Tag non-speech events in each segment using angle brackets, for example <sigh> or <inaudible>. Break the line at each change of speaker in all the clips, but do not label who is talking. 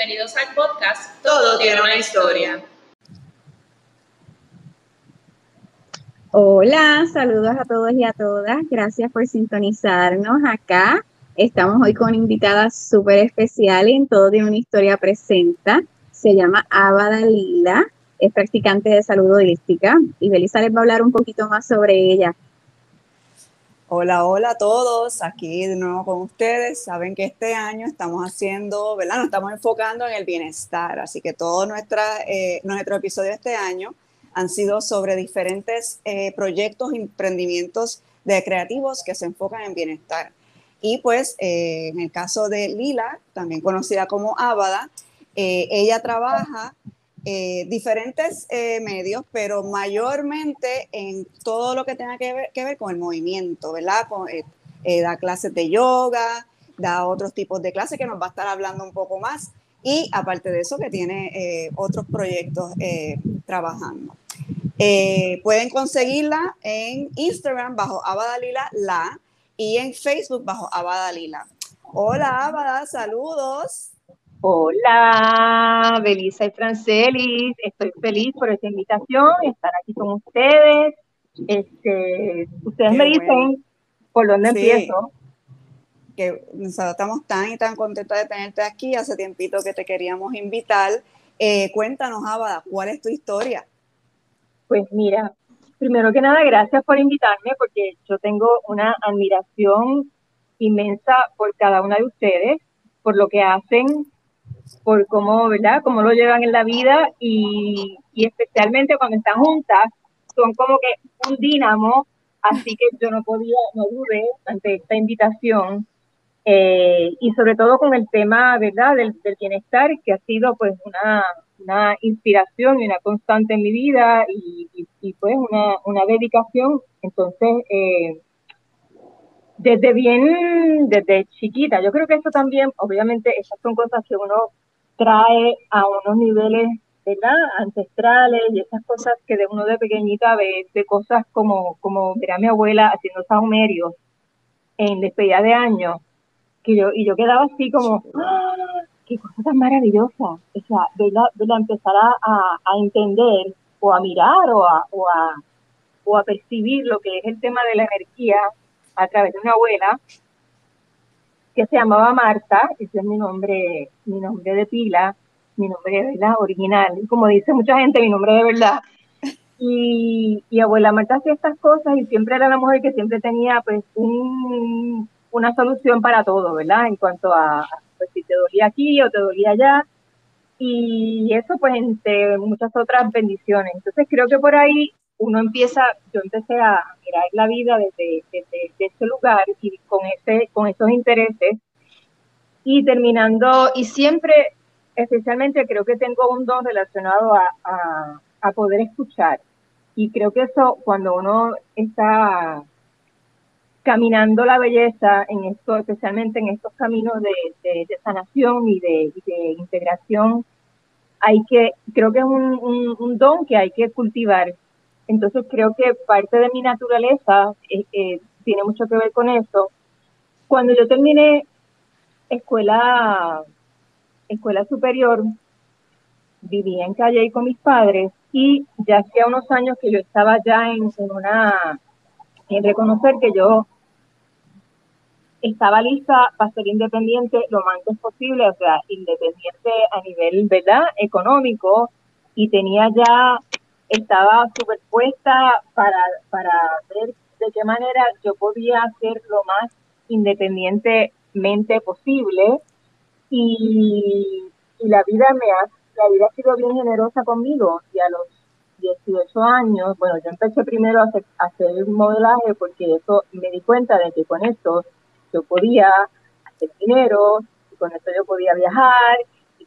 bienvenidos al podcast Todo tiene una historia.
Hola, saludos a todos y a todas. Gracias por sintonizarnos acá. Estamos hoy con invitada súper especial en Todo tiene una historia presenta. Se llama Ava Dalila, es practicante de salud holística y Belisa les va a hablar un poquito más sobre ella.
Hola, hola a todos, aquí de nuevo con ustedes. Saben que este año estamos haciendo, ¿verdad? Nos estamos enfocando en el bienestar, así que todo nuestra, eh, nuestro episodio de este año han sido sobre diferentes eh, proyectos, emprendimientos de creativos que se enfocan en bienestar. Y pues eh, en el caso de Lila, también conocida como Ábada, ella trabaja eh, diferentes eh, medios, pero mayormente en todo lo que tenga que ver, con el movimiento, ¿verdad? Eh, da clases de yoga, da otros tipos de clases que nos va a estar hablando un poco más y aparte de eso que tiene otros proyectos trabajando. pueden conseguirla en Instagram bajo Abadalila La y en Facebook bajo Abadalila. Hola Abada, saludos.
Hola, Belisa y Francelis, estoy feliz por esta invitación, estar aquí con ustedes. Este, ustedes me dicen por dónde empiezo.
Que estamos tan y tan contentos de tenerte aquí. Hace tiempito que te queríamos invitar. Eh, cuéntanos, Abada, ¿cuál es tu historia?
Pues mira, primero que nada, gracias por invitarme porque yo tengo una admiración inmensa por cada una de ustedes, por lo que hacen, por cómo, ¿verdad? Cómo lo llevan en la vida y, especialmente cuando están juntas, son como que un dínamo, así que yo no podía, no dudé ante esta invitación eh, y sobre todo con el tema, ¿verdad?, del, bienestar, que ha sido pues una, una, inspiración y una constante en mi vida y, pues una, una, dedicación. Entonces, eh, desde bien, desde chiquita, yo creo que eso también, obviamente, esas son cosas que uno trae a unos niveles ¿verdad? ancestrales y esas cosas que de uno de pequeñita ve, de cosas como, como a mi abuela haciendo sahumerios en despedida de año, que yo, y yo quedaba así como, ¡Ah! qué cosa tan maravillosa, o sea, verla, empezar a, a, entender o a mirar o a, o a, o a percibir lo que es el tema de la energía a través de una abuela, que se llamaba Marta, ese es mi nombre, mi nombre de pila, mi nombre de verdad original, y como dice mucha gente, mi nombre de verdad. Y, abuela Marta hacía estas cosas y siempre era la mujer que siempre tenía pues una solución para todo, ¿verdad? En cuanto a pues, si te dolía aquí o te dolía allá. Y eso pues entre muchas otras bendiciones. Entonces creo que por ahí uno empieza, yo empecé a mirar la vida desde, desde, ese lugar y con, ese, con esos intereses y terminando, y siempre, especialmente creo que tengo un don relacionado a, a, poder escuchar. Y creo que eso, cuando uno está caminando la belleza en esto, especialmente en estos caminos de, sanación y de, de, integración, hay que, creo que es un, don que hay que cultivar entonces creo que parte de mi naturaleza eh, eh, tiene mucho que ver con eso. Cuando yo terminé escuela, escuela superior, vivía en Calle con mis padres y ya hacía unos años que yo estaba ya en, una, en reconocer que yo estaba lista para ser independiente lo más antes posible, o sea, independiente a nivel, ¿verdad?, económico, y tenía ya estaba superpuesta para, para ver de qué manera yo podía ser lo más independientemente posible. Y, la vida me ha, la vida ha sido bien generosa conmigo. Y a los 18 años, bueno, yo empecé primero a hacer, a hacer modelaje porque eso me di cuenta de que con esto yo podía hacer dinero y con esto yo podía viajar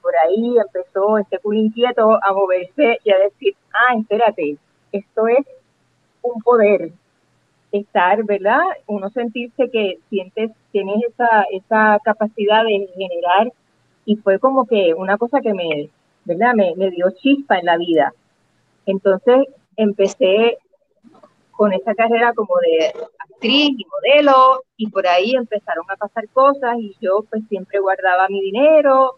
por ahí empezó este culo inquieto a moverse y a decir, ah, espérate, esto es un poder, estar, ¿verdad? Uno sentirse que sientes, tienes esa, esa capacidad de generar y fue como que una cosa que me, ¿verdad? Me, me dio chispa en la vida. Entonces empecé con esa carrera como de actriz y modelo y por ahí empezaron a pasar cosas y yo pues siempre guardaba mi dinero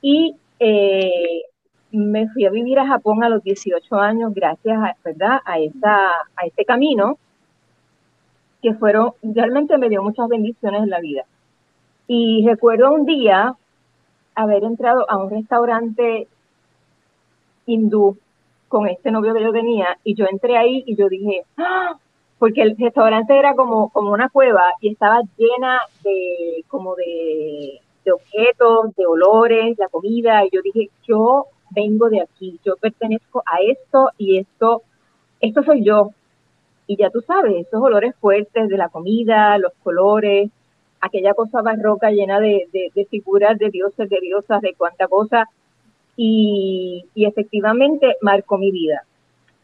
Y eh, me fui a vivir a Japón a los 18 años gracias a, ¿verdad? a, esa, a este camino que fueron, realmente me dio muchas bendiciones en la vida. Y recuerdo un día haber entrado a un restaurante hindú con este novio que yo tenía y yo entré ahí y yo dije, ¡Ah! porque el restaurante era como, como una cueva y estaba llena de como de, de objetos, de olores, la comida y yo dije, yo vengo de aquí, yo pertenezco a esto y esto, esto soy yo. Y ya tú sabes, esos olores fuertes de la comida, los colores, aquella cosa barroca llena de, figuras de dioses, de diosas, de cuánta cosa. Y, y efectivamente marcó mi vida.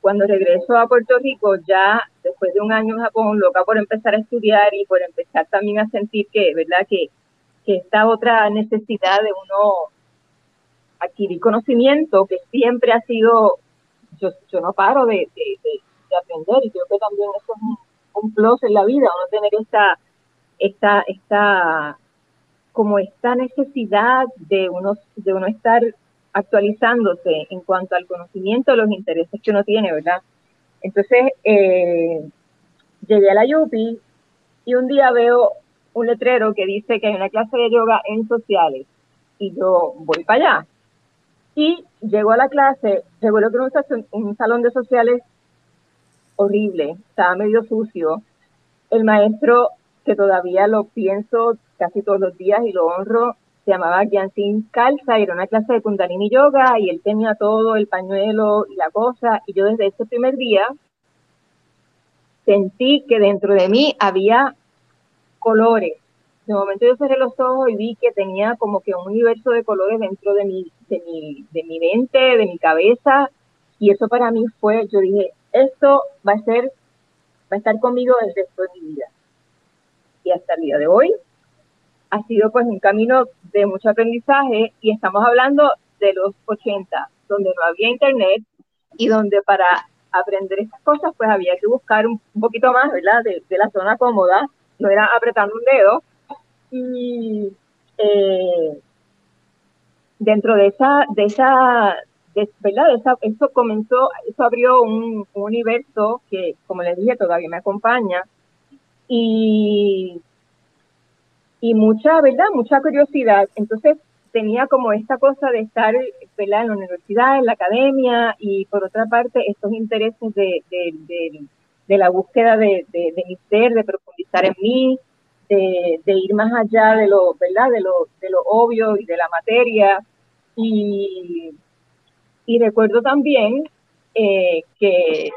Cuando regreso a Puerto Rico, ya después de un año en Japón, loca por empezar a estudiar y por empezar también a sentir que, ¿verdad? Que, que esta otra necesidad de uno adquirir conocimiento, que siempre ha sido, yo, yo no paro de, de, aprender y creo que también eso es un, un plus en la vida, uno tener esta esta, esta, como esta necesidad de uno, de uno estar actualizándose en cuanto al conocimiento los intereses que uno tiene, ¿verdad? Entonces, eh, llegué a la Yupi y un día veo un letrero que dice que hay una clase de yoga en sociales y yo voy para allá. Y llego a la clase, recuerdo que era un, salón de sociales horrible, estaba medio sucio. El maestro que todavía lo pienso casi todos los días y lo honro, se llamaba Gyansin Kalsa, era una clase de Kundalini Yoga y él tenía todo, el pañuelo y la cosa, y yo desde ese primer día sentí que dentro de mí había colores. De momento yo cerré los ojos y vi que tenía como que un universo de colores dentro de mi, de mi, de mi mente, de mi cabeza, y eso para mí fue, yo dije, esto va a ser, va a estar conmigo el resto de mi vida y hasta el día de hoy ha sido pues un camino de mucho aprendizaje y estamos hablando de los 80, donde no había internet y donde para aprender estas cosas pues había que buscar un, poquito más, ¿verdad? De, la zona cómoda, era apretando un dedo. Y eh, dentro de esa, de esa, ¿verdad? esa, eso comenzó, eso abrió un, un universo que, como les dije, todavía me acompaña, y, y mucha, ¿verdad? Mucha curiosidad. Entonces tenía como esta cosa de estar en la universidad, en la academia y por otra parte estos intereses de, de, la búsqueda de, mi ser, de profundizar en mí, de, ir más allá de lo, ¿verdad? De lo, de lo obvio y de la materia. Y, y recuerdo también eh, que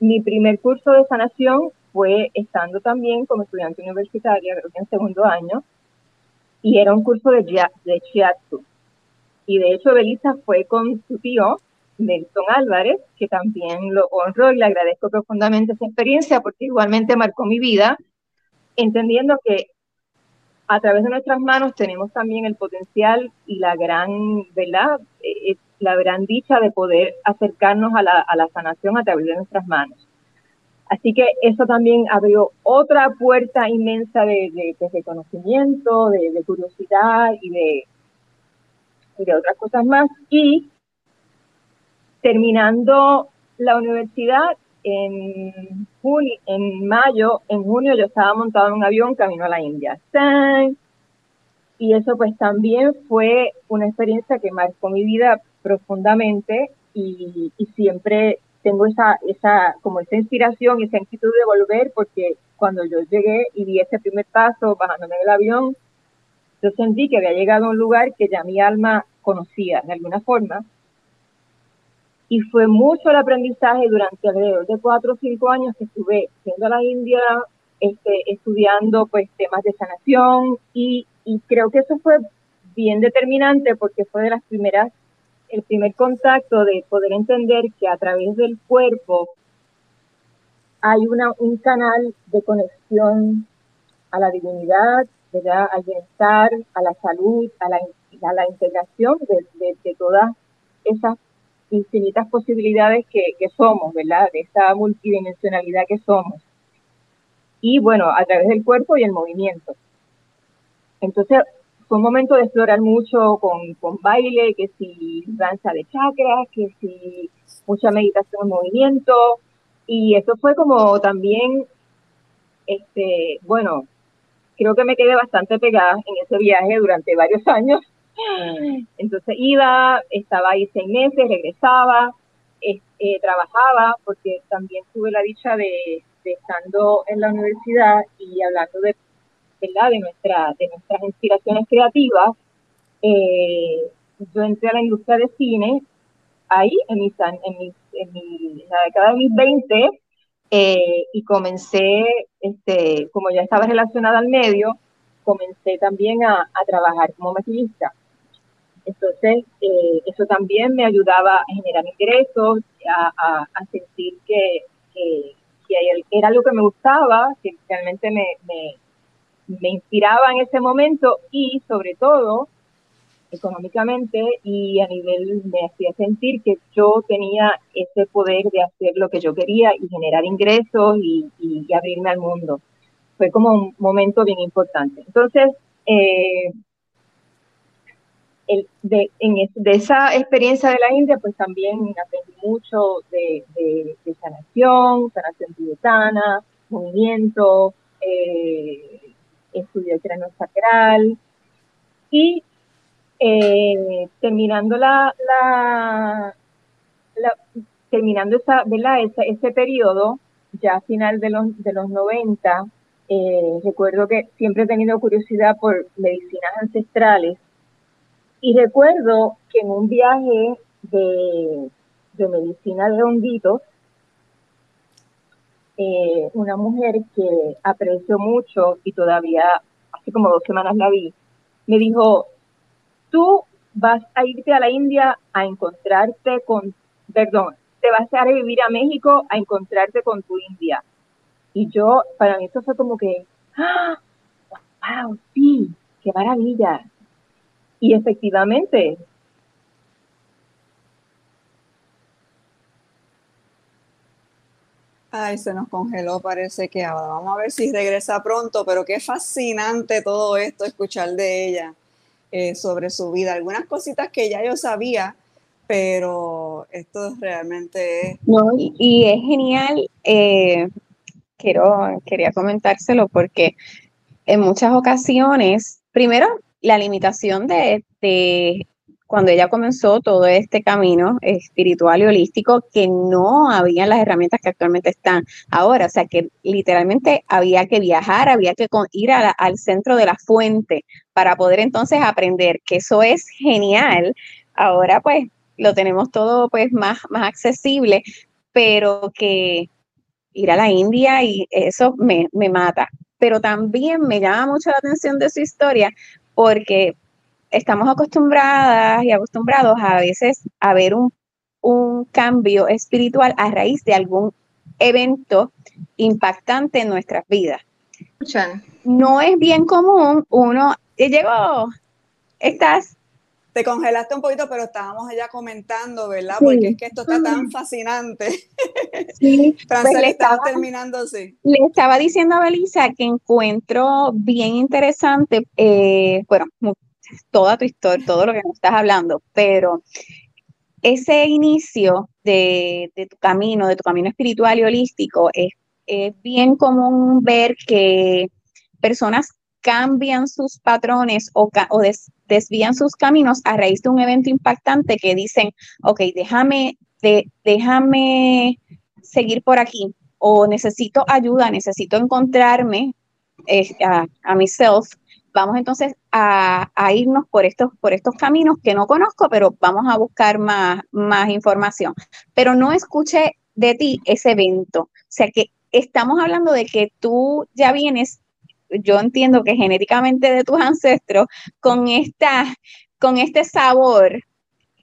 mi primer curso de sanación fue estando también como estudiante universitaria, creo que en segundo año, y era un curso de, de shiatsu. Y de hecho, Belisa fue con su tío, Nelson Álvarez, que también lo honro y le agradezco profundamente esa experiencia porque igualmente marcó mi vida, entendiendo que a través de nuestras manos tenemos también el potencial y la gran, ¿verdad? Eh, la gran dicha de poder acercarnos a la, a la sanación a través de nuestras manos. Así que eso también abrió otra puerta inmensa de, de, de reconocimiento, de, curiosidad y de, de otras cosas más. Y terminando la universidad en, junio, en mayo, en junio yo estaba montado en un avión camino a la India. Y eso pues también fue una experiencia que marcó mi vida profundamente y, siempre tengo esa, esa, como esa inspiración y esa inquietud de volver porque cuando yo llegué y di ese primer paso bajándome del avión, yo sentí que había llegado a un lugar que ya mi alma conocía de alguna forma. Y fue mucho el aprendizaje durante alrededor de cuatro o cinco años que estuve yendo a la India, este, estudiando pues temas de sanación y, y creo que eso fue bien determinante porque fue de las primeras el primer contacto de poder entender que a través del cuerpo hay una, un canal de conexión a la divinidad, ¿verdad? al bienestar, a la salud, a la, a la integración de, de, todas esas infinitas posibilidades que, somos, ¿verdad? De esa multidimensionalidad que somos. Y bueno, a través del cuerpo y el movimiento. Entonces, fue un momento de explorar mucho con, con baile, que si danza de chakras, que si mucha meditación en movimiento, y eso fue como también, este, bueno, creo que me quedé bastante pegada en ese viaje durante varios <laughs> años. Entonces iba, estaba ahí seis meses, regresaba, eh, trabajaba, porque también tuve la dicha de, estando en la universidad y hablando de, ¿verdad? de, nuestra, de nuestras inspiraciones creativas, eh, yo entré a la industria de cine ahí, en, mis, en, mis, en, la década de mis 20, eh, y comencé, este, como ya estaba relacionada al medio, comencé también a, a trabajar como maquillista. Entonces, eh, eso también me ayudaba a generar ingresos, a, a, sentir que, que, era algo que me gustaba, que realmente me, me, me inspiraba en ese momento y sobre todo económicamente y a nivel me hacía sentir que yo tenía ese poder de hacer lo que yo quería y generar ingresos y, y, abrirme al mundo. Fue como un momento bien importante. Entonces, eh, de, de esa experiencia de la India, pues también aprendí mucho de, de, sanación, sanación tibetana, movimiento, eh, estudio el cráneo sacral y eh, terminando la, la, terminando esa, ¿verdad? Ese, ese periodo, ya a final de los, de los 90, eh, recuerdo que siempre he tenido curiosidad por medicinas ancestrales y recuerdo que en un viaje de, de medicina de honguitos, eh, una mujer que aprecio mucho y todavía hace como dos semanas la vi, me dijo, tú vas a irte a la India a encontrarte con, perdón, te vas a ir a vivir a México a encontrarte con tu India. Y yo, para mí eso fue como que, ¡ah! ¡Wow! Sí, qué maravilla. Y efectivamente,
Ay, se nos congeló, parece que ahora. Vamos a ver si regresa pronto, pero qué fascinante todo esto, escuchar de ella. Eh, sobre su vida. Algunas cositas que ya yo sabía, pero esto realmente es...
No, y, es genial, eh, quiero, quería comentárselo porque en muchas ocasiones, primero, la limitación de, cuando ella comenzó todo este camino espiritual y holístico, que no habían las herramientas que actualmente están ahora. O sea, que literalmente había que viajar, había que ir al centro de la fuente para poder entonces aprender, que eso es genial. Ahora pues lo tenemos todo pues más, más accesible, pero que ir a la India y eso me, me mata. Pero también me llama mucho la atención de su historia porque estamos acostumbradas y acostumbrados a veces a ver un, cambio espiritual a raíz de algún evento impactante en nuestras vidas. No es bien común uno, llegó, estás...
Te congelaste un poquito, pero estábamos allá comentando, ¿verdad? Porque es que esto está tan fascinante. <laughs> Sí, pues le estaba, terminando así.
Le estaba diciendo a Belisa que encuentro bien interesante, eh, bueno, toda tu historia, todo lo que nos estás hablando, pero ese inicio de, tu camino, de tu camino espiritual y holístico, es, bien común ver que personas cambian sus patrones o, desvían sus caminos a raíz de un evento impactante que dicen, ok, déjame, déjame seguir por aquí o necesito ayuda, necesito encontrarme eh, a, a myself vamos entonces a, irnos por estos, por estos caminos que no conozco, pero vamos a buscar más, más información. Pero no escuché de ti ese evento. O sea que estamos hablando de que tú ya vienes, yo entiendo que genéticamente de tus ancestros, con, esta, con este sabor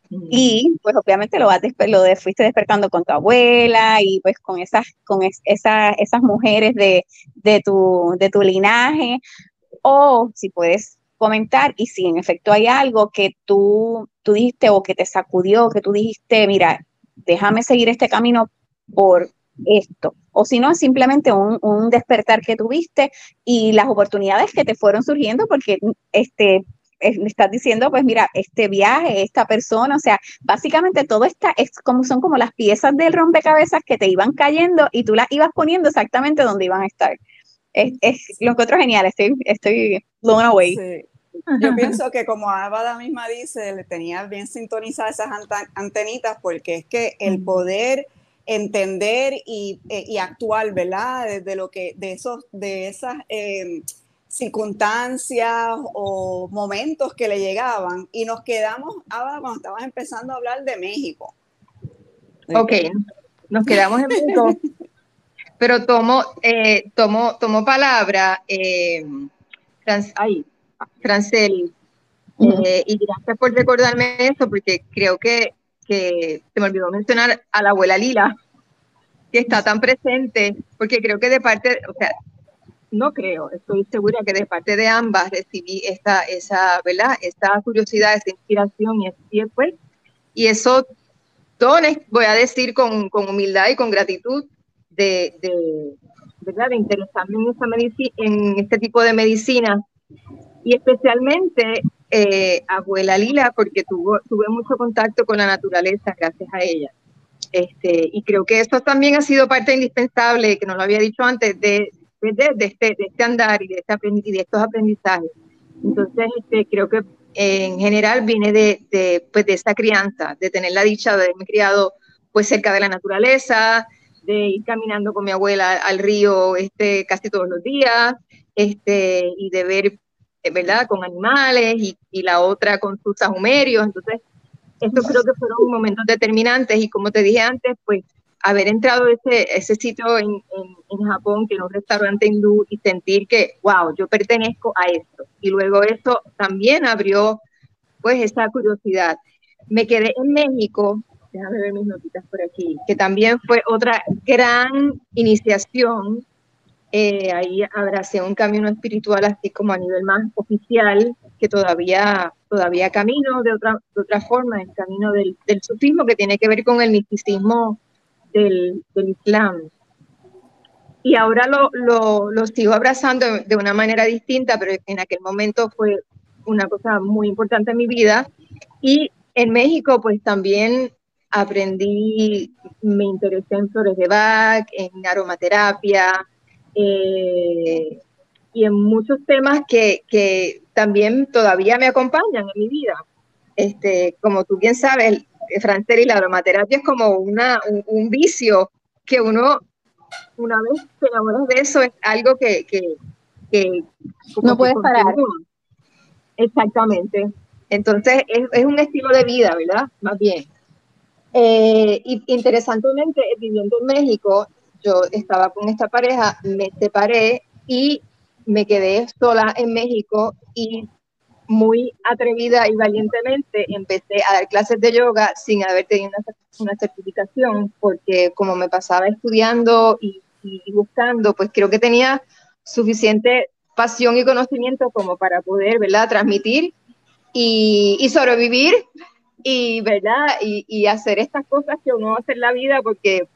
y pues obviamente lo, vas lo fuiste despertando con tu abuela y pues con esas, con esas mujeres de, de, tu, de tu linaje. O si puedes comentar y si en efecto hay algo que tú, tú dijiste o que te sacudió, que tú dijiste, mira, déjame seguir este camino por esto. O si no, simplemente un, despertar que tuviste y las oportunidades que te fueron surgiendo, porque este, le estás diciendo, pues mira, este viaje, esta persona, o sea, básicamente todo está, es como son como las piezas del rompecabezas que te iban cayendo y tú las ibas poniendo exactamente donde iban a estar. Es, es lo encuentro genial, estoy, estoy blown away.
Yo pienso que como Abada misma dice, le tenía bien sintonizadas esas antenitas porque es que el poder entender y, eh, y, actuar, ¿verdad? Desde lo que, de esos, de esas eh, circunstancias o momentos que le llegaban y nos quedamos, ahora cuando estabas empezando a hablar de México.
Ok, nos quedamos en México, pero tomo, eh, tomo, tomo palabra, eh, Franceli, eh, y gracias por recordarme eso, porque creo que, que se me olvidó mencionar a la abuela Lila, que está tan presente, porque creo que de parte, o sea, no creo, estoy segura que de parte de ambas recibí esta, esa, ¿verdad? Esta curiosidad, esta inspiración y, pues, y eso dones, voy a decir con, con humildad y con gratitud de, de, ¿verdad? de interesarme en, esta en este tipo de medicina y especialmente eh, abuela Lila, porque tuvo, tuve mucho contacto con la naturaleza gracias a ella. Este, y creo que eso también ha sido parte indispensable, que no lo había dicho antes, de, de, este, de este andar y de, este y estos aprendizajes. Entonces, este, creo que en general viene de, pues, esa crianza, de tener la dicha de haberme criado pues cerca de la naturaleza, de ir caminando con mi abuela al río este, casi todos los días, este, y de ver, eh, ¿verdad?, con animales, y, y la otra con sus sahumerios. Entonces, estos creo que fueron momentos determinantes, y como te dije antes, pues haber entrado a ese, ese sitio en, en, en, Japón, que era un restaurante hindú, y sentir que, wow, yo pertenezco a esto. Y luego eso también abrió, pues, esa curiosidad. Me quedé en México, déjame ver mis notitas por aquí, que también fue otra gran iniciación. Eh, ahí abracé un camino espiritual así como a nivel más oficial, que todavía, todavía camino de otra, de otra forma, el camino del, del sufismo, que tiene que ver con el misticismo del, del Islam. Y ahora lo, lo, lo, sigo abrazando de una manera distinta, pero en aquel momento fue una cosa muy importante en mi vida. Y en México, pues también aprendí, me interesé en flores de Bach, en aromaterapia eh, y en muchos temas que, que, también todavía me acompañan en mi vida. Este, como tú bien sabes, Francel, y la aromaterapia es como una, un, un, vicio que uno, una vez se enamora de eso, es algo que, que, que
no puedes parar.
Exactamente. Entonces, es, es, un estilo de vida, ¿verdad? Más bien. Eh, y interesantemente, viviendo en México, yo estaba con esta pareja, me separé y me quedé sola en México y muy atrevida y valientemente empecé a dar clases de yoga sin haber tenido una, certificación, porque como me pasaba estudiando y, buscando, pues creo que tenía suficiente pasión y conocimiento como para poder, ¿verdad?, transmitir y, y sobrevivir y, ¿verdad?, y, y, hacer estas cosas que uno hace en la vida porque,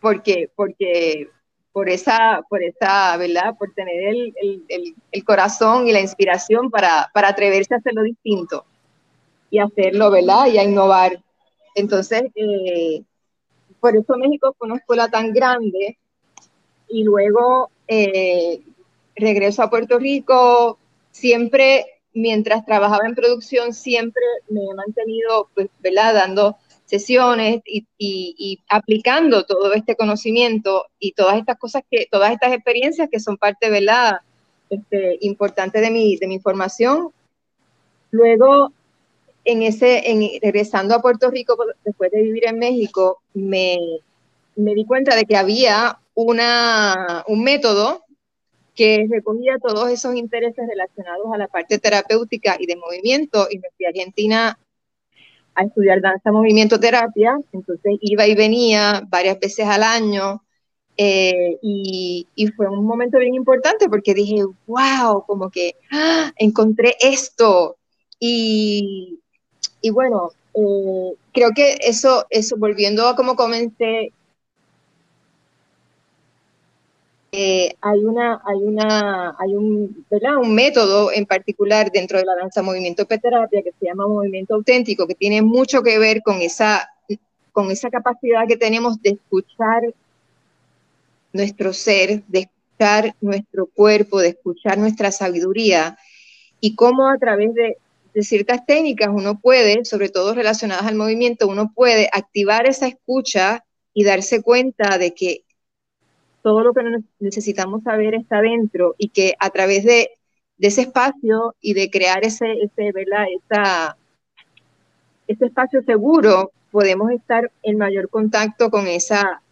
porque, porque por esa, por esa, ¿verdad? Por tener el, el, el corazón y la inspiración para, para, atreverse a hacerlo distinto y hacerlo, ¿verdad? Y a innovar. Entonces, eh, por eso México fue una escuela tan grande y luego eh, regreso a Puerto Rico, siempre, mientras trabajaba en producción, siempre me he mantenido, pues, ¿verdad? Dando sesiones y, y, y, aplicando todo este conocimiento y todas estas cosas que, todas estas experiencias que son parte, ¿verdad? Este, importante de mi, de mi formación. Luego, en ese, en, regresando a Puerto Rico después de vivir en México, me, me di cuenta de que había una, un método que recogía todos esos intereses relacionados a la parte terapéutica y de movimiento y me fui a Argentina a estudiar danza, movimiento, terapia, entonces iba y venía varias veces al año eh, y, fue un momento bien importante porque dije, wow, como que ¡ah! encontré esto y, y bueno, eh, creo que eso, eso, volviendo a como comencé, eh, hay una, hay una, hay un, ¿verdad? un método en particular dentro de la danza movimiento terapia que se llama movimiento auténtico, que tiene mucho que ver con esa, con esa capacidad que tenemos de escuchar nuestro ser, de escuchar nuestro cuerpo, de escuchar nuestra sabiduría y cómo a través de, de ciertas técnicas uno puede, sobre todo relacionadas al movimiento, uno puede activar esa escucha y darse cuenta de que todo lo que necesitamos saber está dentro y que a través de, ese espacio y de crear ese, ese, ¿verdad? ese espacio seguro, podemos estar en mayor contacto con esa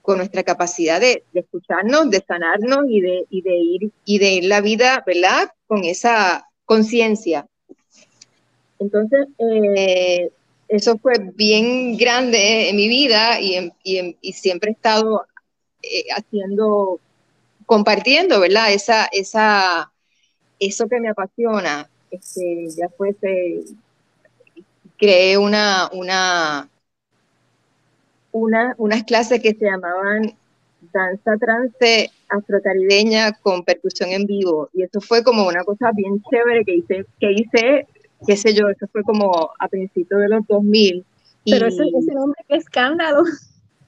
con nuestra capacidad de, escucharnos, de sanarnos y de, y de ir y de ir la vida, ¿verdad? Con esa conciencia. Entonces, eh, eso fue bien grande en mi vida y, y, siempre he estado eh, haciendo, compartiendo, ¿verdad? Esa, esa, eso que me apasiona. Este, ya fuese, creé una, una, una, unas clases que se llamaban danza trance afrocaribeña con percusión en vivo. Y eso fue como una cosa bien chévere que hice, que hice, qué sé yo, eso fue como a principios de los 2000.
Pero ese, ese nombre, qué escándalo.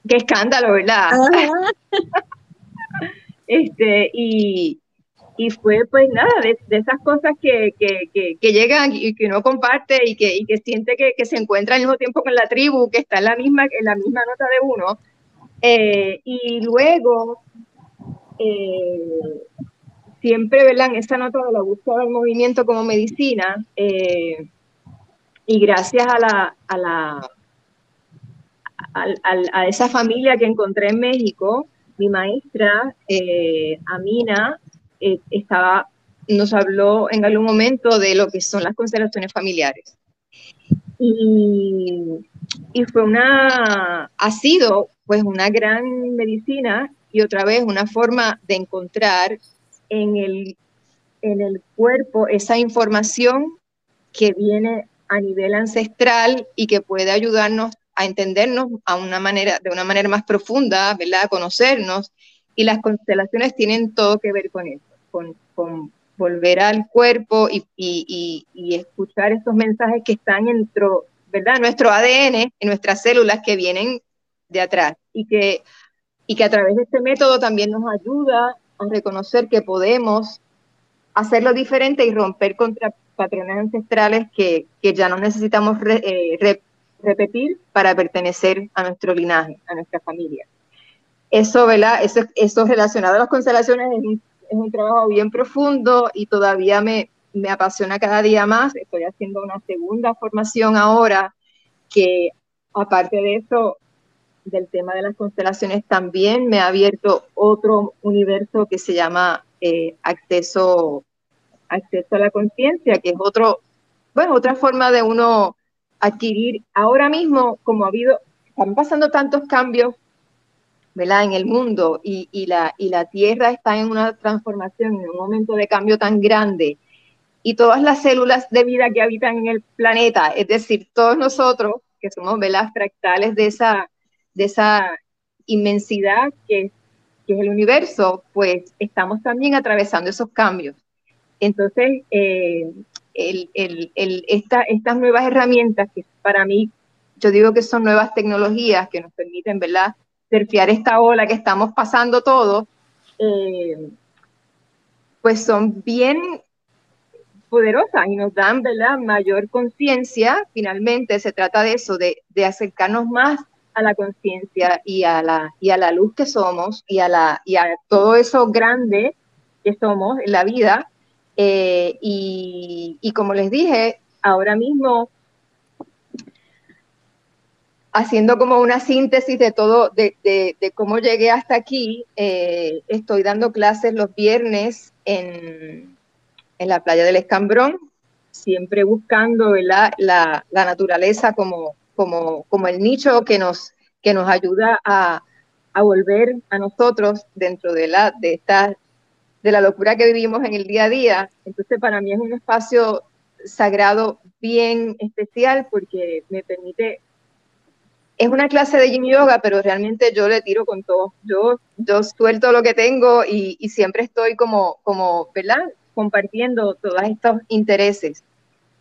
Qué escándalo, ¿verdad? <laughs> este, y, y, fue pues nada, de, esas cosas que, que, que, llegan y que uno comparte y que, y que siente que, se encuentra al mismo tiempo con la tribu, que está en la misma, en la misma nota de uno. Eh, y luego, eh, siempre, ¿verdad? En esa nota de la búsqueda del movimiento como medicina, eh, y gracias a la, a la a esa familia que encontré en México, mi maestra, eh, Amina, eh, nos habló en algún momento de lo que son las constelaciones familiares. Y, y, fue una, ha sido pues una gran medicina y otra vez una forma de encontrar en el, en el cuerpo esa información que viene a nivel ancestral y que puede ayudarnos a entendernos a una manera, de una manera más profunda, ¿verdad? A conocernos. Y las constelaciones tienen todo que ver con eso, con, con volver al cuerpo y, y, y, escuchar estos mensajes que están dentro, ¿verdad? Nuestro ADN, en nuestras células que vienen de atrás y que, y que a través de este método también nos ayuda a reconocer que podemos hacerlo diferente y romper contra patrones ancestrales que, que ya no necesitamos eh, repetir para pertenecer a nuestro linaje, a nuestra familia. Eso, ¿verdad? Eso, eso relacionado a las constelaciones es un, es un trabajo bien profundo y todavía me, me apasiona cada día más. Estoy haciendo una segunda formación ahora que, aparte de eso, del tema de las constelaciones, también me ha abierto otro universo que se llama eh, acceso, acceso a la conciencia, que es otro, bueno, otra forma de uno adquirir ahora mismo, como ha habido, están pasando tantos cambios ¿verdad? en el mundo y, y, la, y la Tierra está en una transformación, en un momento de cambio tan grande, y todas las células de vida que habitan en el planeta, es decir, todos nosotros, que somos velas fractales de esa, de esa inmensidad que, es el universo, pues estamos también atravesando esos cambios. Entonces, eh, estas nuevas herramientas que para mí, yo digo que son nuevas tecnologías que nos permiten, ¿verdad?, surfear esta ola que estamos pasando todos, eh, pues son bien poderosas y nos dan, ¿verdad?, mayor conciencia. Finalmente se trata de eso, de, de acercarnos más a la conciencia y, a la, y a la luz que somos y a, la, y a todo eso grande que somos en la vida eh, y, como les dije, ahora mismo, haciendo como una síntesis de todo, de, cómo llegué hasta aquí, eh, estoy dando clases los viernes en, la playa del Escambrón, siempre buscando La, la, naturaleza como, como, como el nicho que nos, que nos ayuda a, a volver a nosotros dentro de, la, de esta de la locura que vivimos en el día a día. Entonces, para mí es un espacio sagrado bien especial porque me permite es una clase de yin yoga, pero realmente yo le tiro con todo. Yo, yo suelto lo que tengo y, siempre estoy como, como, ¿verdad? Compartiendo todos estos intereses.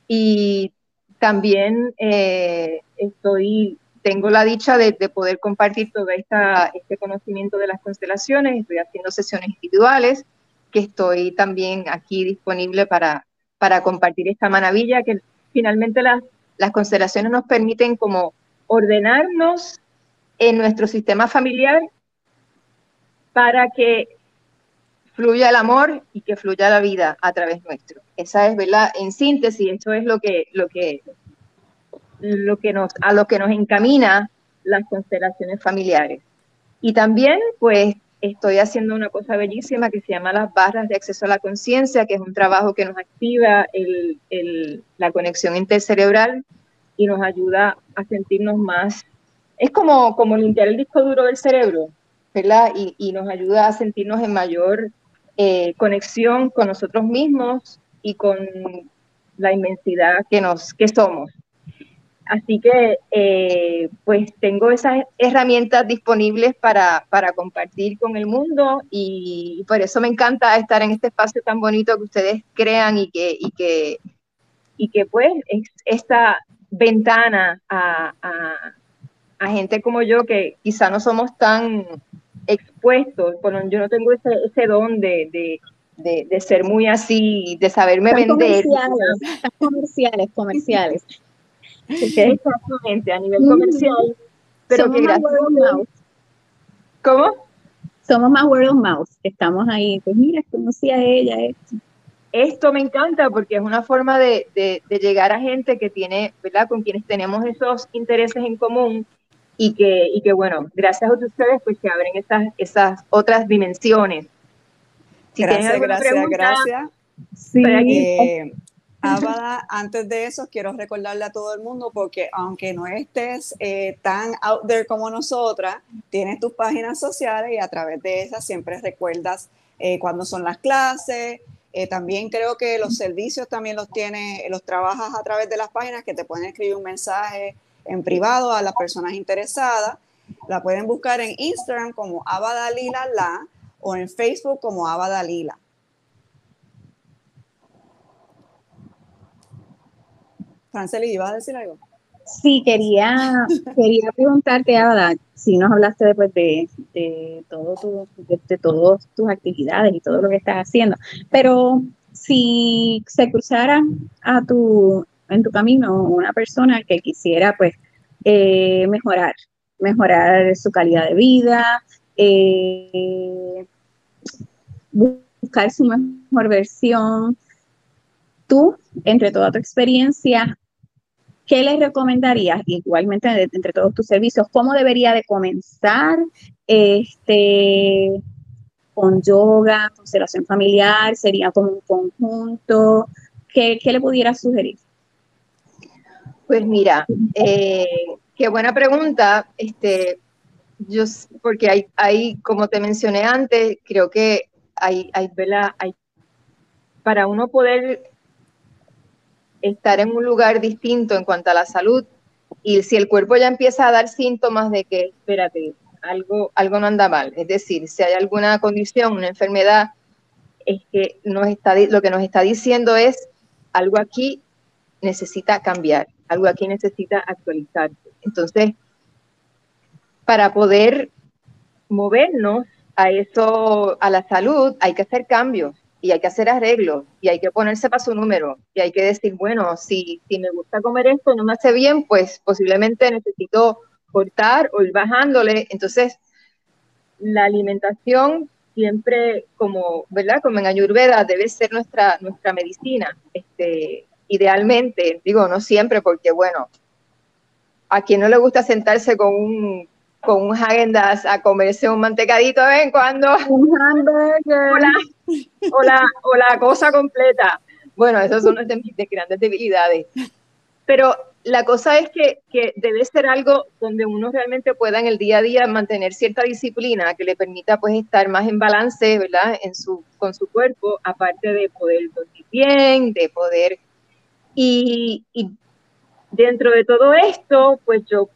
Y también eh, estoy, tengo la dicha de, poder compartir todo esta, este conocimiento de las constelaciones. Estoy haciendo sesiones individuales, que estoy también aquí disponible para, para compartir esta maravilla, que finalmente las, las constelaciones nos permiten como ordenarnos en nuestro sistema familiar para que fluya el amor y que fluya la vida a través nuestro. Esa es, ¿verdad? En síntesis, eso es lo que, lo que, lo que nos, a lo que nos encamina las constelaciones familiares. Y también, pues, estoy haciendo una cosa bellísima que se llama las barras de acceso a la conciencia, que es un trabajo que nos activa la conexión intercerebral y nos ayuda a sentirnos más, es como, limpiar el disco duro del cerebro, ¿verdad? Y, nos ayuda a sentirnos en mayor eh, conexión con nosotros mismos y con la inmensidad que somos. Así que, eh, pues tengo esas herramientas disponibles para, para, compartir con el mundo y por eso me encanta estar en este espacio tan bonito que ustedes crean y que, y que, y que pues es esta ventana a, gente como yo que quizá no somos tan expuestos, bueno, yo no tengo ese, ese don de, ser muy así, de saberme vender.
Comerciales, comerciales, comerciales.
Exactamente, a nivel comercial. Pero
Somos más word of
¿Cómo?
Somos más word of mouth. Estamos ahí, pues mira, conocí a ella. Esto
esto me encanta porque es una forma de, llegar a gente que tiene, ¿verdad? Con quienes tenemos esos intereses en común y que, y que bueno, gracias a ustedes pues se abren esas, esas otras dimensiones.
gracias, gracias, gracias. Sí. Eh, antes de eso quiero recordarle a todo el mundo porque aunque no estés eh, tan out there como nosotras, tienes tus páginas sociales y a través de esas siempre recuerdas eh, cuándo son las clases, eh, también creo que los servicios también los tienes, los trabajas a través de las páginas que te pueden escribir un mensaje en privado a las personas interesadas. La pueden buscar en Instagram como Abadalila La o en Facebook como Abadalila. Franceli, ¿ibas a decir algo?
Sí, quería, quería preguntarte, Abada, si nos hablaste después de, de, todo tu, de, todas tus actividades y todo lo que estás haciendo, pero si se cruzara a tu, en tu camino una persona que quisiera pues eh, mejorar, mejorar su calidad de vida, eh, buscar su mejor versión, tú, entre toda tu experiencia, ¿qué les recomendarías? Igualmente, entre todos tus servicios, ¿cómo debería de comenzar este, con yoga, constelación familiar? ¿Sería como un conjunto? ¿Qué, le pudieras sugerir?
Pues mira, eh, qué buena pregunta. Este, yo, porque hay, hay, como te mencioné antes, creo que hay, hay, hay para uno poder estar en un lugar distinto en cuanto a la salud. Y si el cuerpo ya empieza a dar síntomas de que, espérate, algo, algo no anda mal, es decir, si hay alguna condición, una enfermedad, es que nos está, lo que nos está diciendo es algo aquí necesita cambiar, algo aquí necesita actualizarse. Entonces, para poder movernos a eso, a la salud, hay que hacer cambios y hay que hacer arreglos y hay que ponerse para su número y hay que decir, bueno, si, si me gusta comer esto y no me hace bien, pues posiblemente necesito cortar o ir bajándole. Entonces, la alimentación siempre como, ¿verdad? Como en Ayurveda debe ser nuestra, nuestra medicina. Este, idealmente, digo, no siempre, porque bueno, a quien no le gusta sentarse con un con un Hagendas a comerse un mantecadito de vez en cuando. Un hamburger. O la, o la, cosa completa. Bueno, esas son de mis grandes debilidades. Pero la cosa es que, que, debe ser algo donde uno realmente pueda en el día a día mantener cierta disciplina que le permita pues estar más en balance, ¿verdad? En su, con su cuerpo, aparte de poder dormir bien, de poder... Y, y dentro de todo esto, pues yo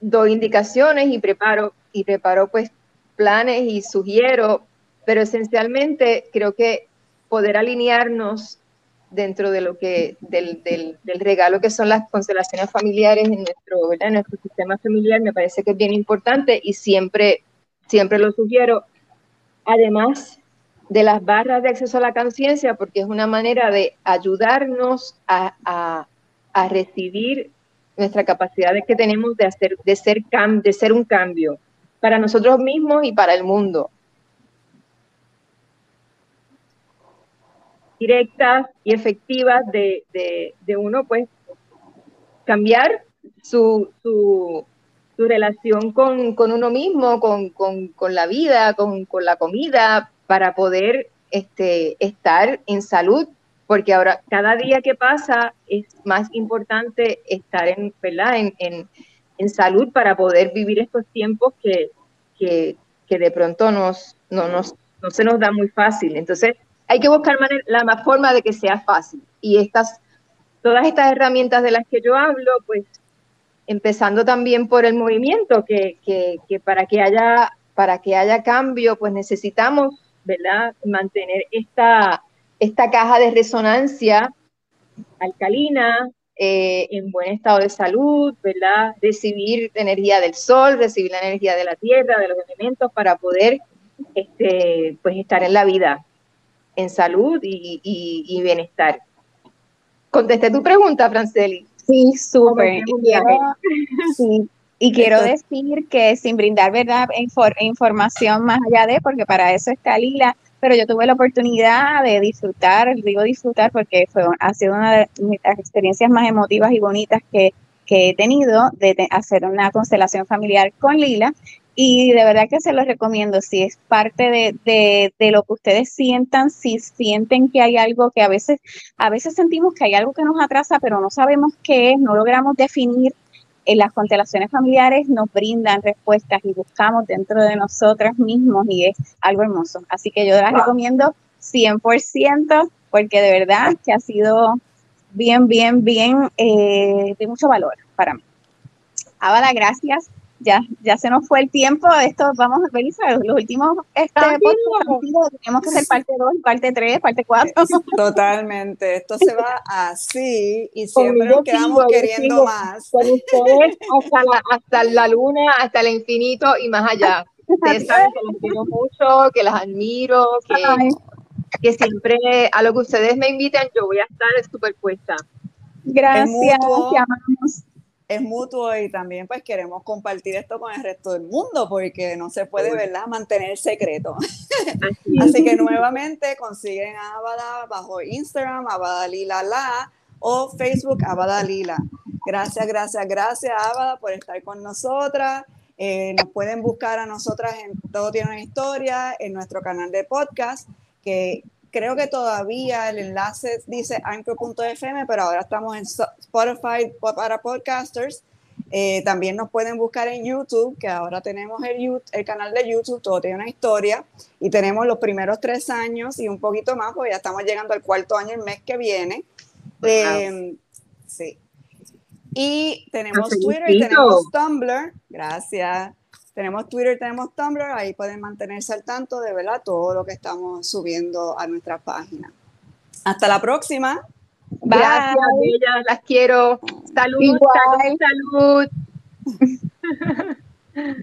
doy indicaciones y preparo, y preparo pues planes y sugiero, pero esencialmente creo que poder alinearnos dentro de lo que, del, del, del regalo que son las constelaciones familiares en nuestro, en nuestro sistema familiar, me parece que es bien importante y siempre, siempre lo sugiero. Además de las barras de acceso a la conciencia, porque es una manera de ayudarnos a, a, recibir nuestra capacidad que tenemos de, hacer, de, ser cam, de ser un cambio para nosotros mismos y para el mundo. Directas y efectivas de, de, de uno, pues, cambiar su, su, su relación con, con, uno mismo, con, con, con la vida, con, la comida, para poder este, estar en salud porque ahora cada día que pasa es más importante estar en, ¿verdad? En, en, en salud para poder vivir estos tiempos que, que, que de pronto nos, no, nos, no se nos da muy fácil. Entonces, hay que buscar la más forma de que sea fácil. Y estas, todas estas herramientas de las que yo hablo, pues empezando también por el movimiento, que, para, que haya, para que haya cambio, pues necesitamos ¿verdad? mantener esta esta caja de resonancia alcalina, eh, en buen estado de salud, ¿verdad? Recibir energía del sol, recibir la energía de la tierra, de los elementos, para poder este, pues estar en la vida, en salud y, y, y bienestar. Contesté tu pregunta, Franceli.
Sí, súper. <laughs> Sí, y quiero decir que sin brindar verdad información más allá de, porque para eso está Lila, pero yo tuve la oportunidad de disfrutar, digo disfrutar porque fue, ha sido una de las experiencias más emotivas y bonitas que, que he tenido de hacer una constelación familiar con Lila y de verdad que se los recomiendo, si es parte de, de, de, lo que ustedes sientan, si sienten que hay algo que a veces, a veces sentimos que hay algo que nos atrasa, pero no sabemos qué es, no logramos definir en las constelaciones familiares nos brindan respuestas y buscamos dentro de nosotras mismos y es algo hermoso. Así que yo las recomiendo 100% porque de verdad que ha sido bien, bien, bien eh, de mucho valor para mí. Abada, gracias ya, ya se nos fue el tiempo. Esto vamos a ver los últimos este, tenemos que hacer parte 2, parte 3, parte 4. <laughs>
Totalmente. Esto se va así y siempre nos quedamos queriendo más.
Con ustedes <laughs> hasta la, hasta la luna, hasta el infinito y más allá. Ustedes saben que las quiero mucho, que las admiro, que, que siempre a lo que ustedes me invitan yo voy a estar súper puesta.
Gracias, te amamos
es mutuo y también pues queremos compartir esto con el resto del mundo porque no se puede, ¿verdad?, mantener secreto. Así, <laughs> que nuevamente consiguen a Abada bajo Instagram, Abada Lila La o Facebook Abada Lila. Gracias, gracias, gracias Abada por estar con nosotras. Eh, nos pueden buscar a nosotras en Todo Tiene una Historia, en nuestro canal de podcast, que creo que todavía el enlace dice anchor.fm, pero ahora estamos en Spotify para podcasters. Eh, también nos pueden buscar en YouTube, que ahora tenemos el, el, canal de YouTube, todo tiene una historia, y tenemos los primeros tres años y un poquito más, porque ya estamos llegando al cuarto año el mes que viene. Eh, sí. Y tenemos Twitter y tenemos Tumblr. Gracias. Tenemos Twitter, tenemos Tumblr, ahí pueden mantenerse al tanto de ¿verdad? todo lo que estamos subiendo a nuestra página. Hasta la próxima.
Gracias, bellas, las quiero. Salud, salud, salud. <laughs>